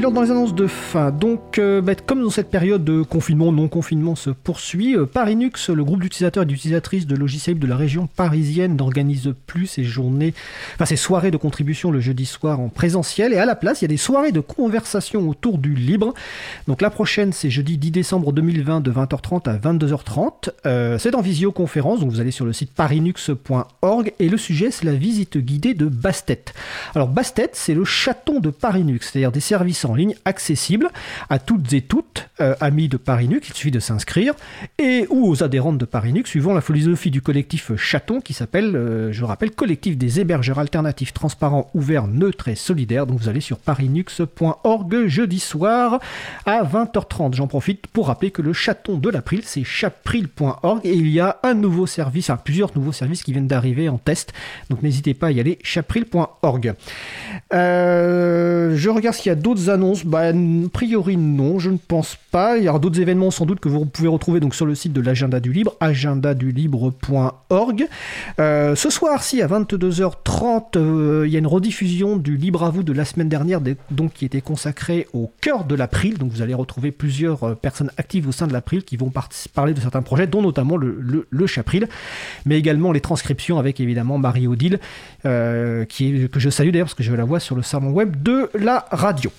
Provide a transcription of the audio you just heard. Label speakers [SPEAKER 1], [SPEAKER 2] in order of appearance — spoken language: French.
[SPEAKER 1] Dans les annonces de fin, donc euh, bah, comme dans cette période de confinement, non-confinement se poursuit, euh, Parinux, le groupe d'utilisateurs et d'utilisatrices de logiciels de la région parisienne, n'organise plus ses journées, enfin ses soirées de contribution le jeudi soir en présentiel, et à la place, il y a des soirées de conversation autour du libre. Donc la prochaine, c'est jeudi 10 décembre 2020 de 20h30 à 22h30. Euh, c'est en visioconférence, donc vous allez sur le site parinux.org, et le sujet, c'est la visite guidée de Bastet. Alors Bastet, c'est le chaton de Parinux, c'est-à-dire des services en ligne accessible à toutes et toutes, euh, amis de Parinux, il suffit de s'inscrire, et ou aux adhérentes de Parinux, suivant la philosophie du collectif Chaton, qui s'appelle, euh, je rappelle, Collectif des hébergeurs alternatifs transparents, ouverts, neutres et solidaires. Donc vous allez sur parinux.org jeudi soir à 20h30. J'en profite pour rappeler que le chaton de l'April, c'est chapril.org, et il y a un nouveau service, plusieurs nouveaux services qui viennent d'arriver en test. Donc n'hésitez pas à y aller, chapril.org. Euh, je regarde s'il y a d'autres annonces bah, a priori, non, je ne pense pas. Il y aura d'autres événements sans doute que vous pouvez retrouver donc sur le site de l'agenda du libre, agendadulibre.org. Euh, ce soir, si à 22h30, euh, il y a une rediffusion du Libre à vous de la semaine dernière, donc qui était consacrée au cœur de l'April. Donc vous allez retrouver plusieurs euh, personnes actives au sein de l'April qui vont parler de certains projets, dont notamment le, Chapril, mais également les transcriptions avec évidemment Marie-Odile, qui est, que je salue d'ailleurs parce que je la vois sur le salon web de la radio.